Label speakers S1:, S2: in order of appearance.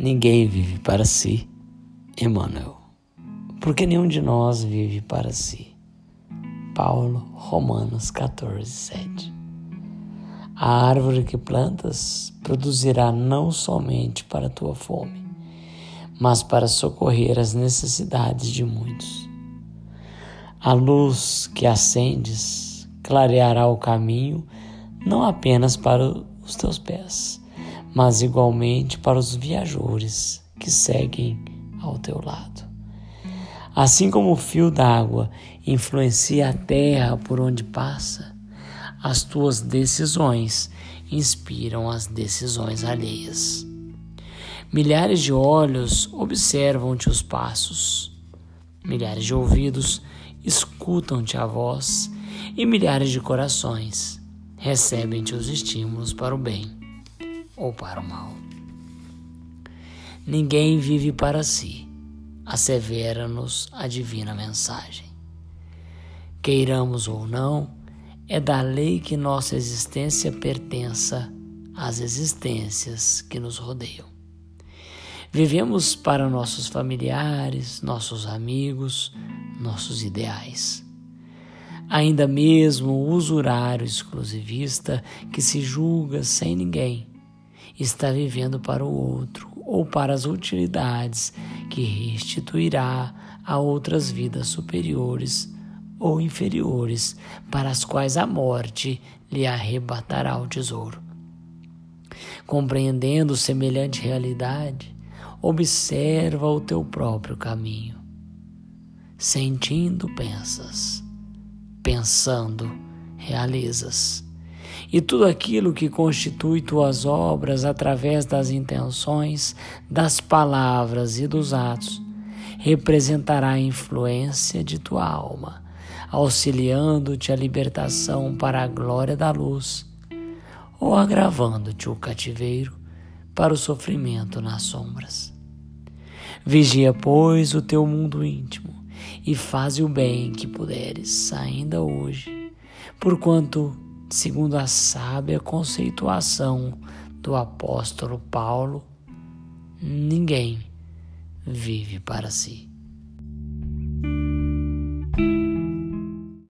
S1: Ninguém vive para si, Emmanuel, porque nenhum de nós vive para si. Paulo, Romanos 14, 7. A árvore que plantas produzirá não somente para a tua fome, mas para socorrer as necessidades de muitos. A luz que acendes clareará o caminho não apenas para os teus pés, mas igualmente para os viajores que seguem ao teu lado. Assim como o fio d'água influencia a terra por onde passa, as tuas decisões inspiram as decisões alheias. Milhares de olhos observam-te os passos, milhares de ouvidos escutam-te a voz e milhares de corações recebem-te os estímulos para o bem ou para o mal. Ninguém vive para si, assevera-nos a divina mensagem. Queiramos ou não, é da lei que nossa existência pertença às existências que nos rodeiam. Vivemos para nossos familiares, nossos amigos, nossos ideais. Ainda mesmo o usurário exclusivista que se julga sem ninguém está vivendo para o outro ou para as utilidades que restituirá a outras vidas superiores ou inferiores, para as quais a morte lhe arrebatará o tesouro. Compreendendo semelhante realidade, observa o teu próprio caminho. Sentindo, pensas. Pensando, realizas e tudo aquilo que constitui tuas obras através das intenções, das palavras e dos atos, representará a influência de tua alma, auxiliando-te a libertação para a glória da luz, ou agravando-te o cativeiro para o sofrimento nas sombras. Vigia, pois, o teu mundo íntimo e faze o bem que puderes ainda hoje, porquanto segundo a sábia conceituação do apóstolo Paulo, ninguém vive para si.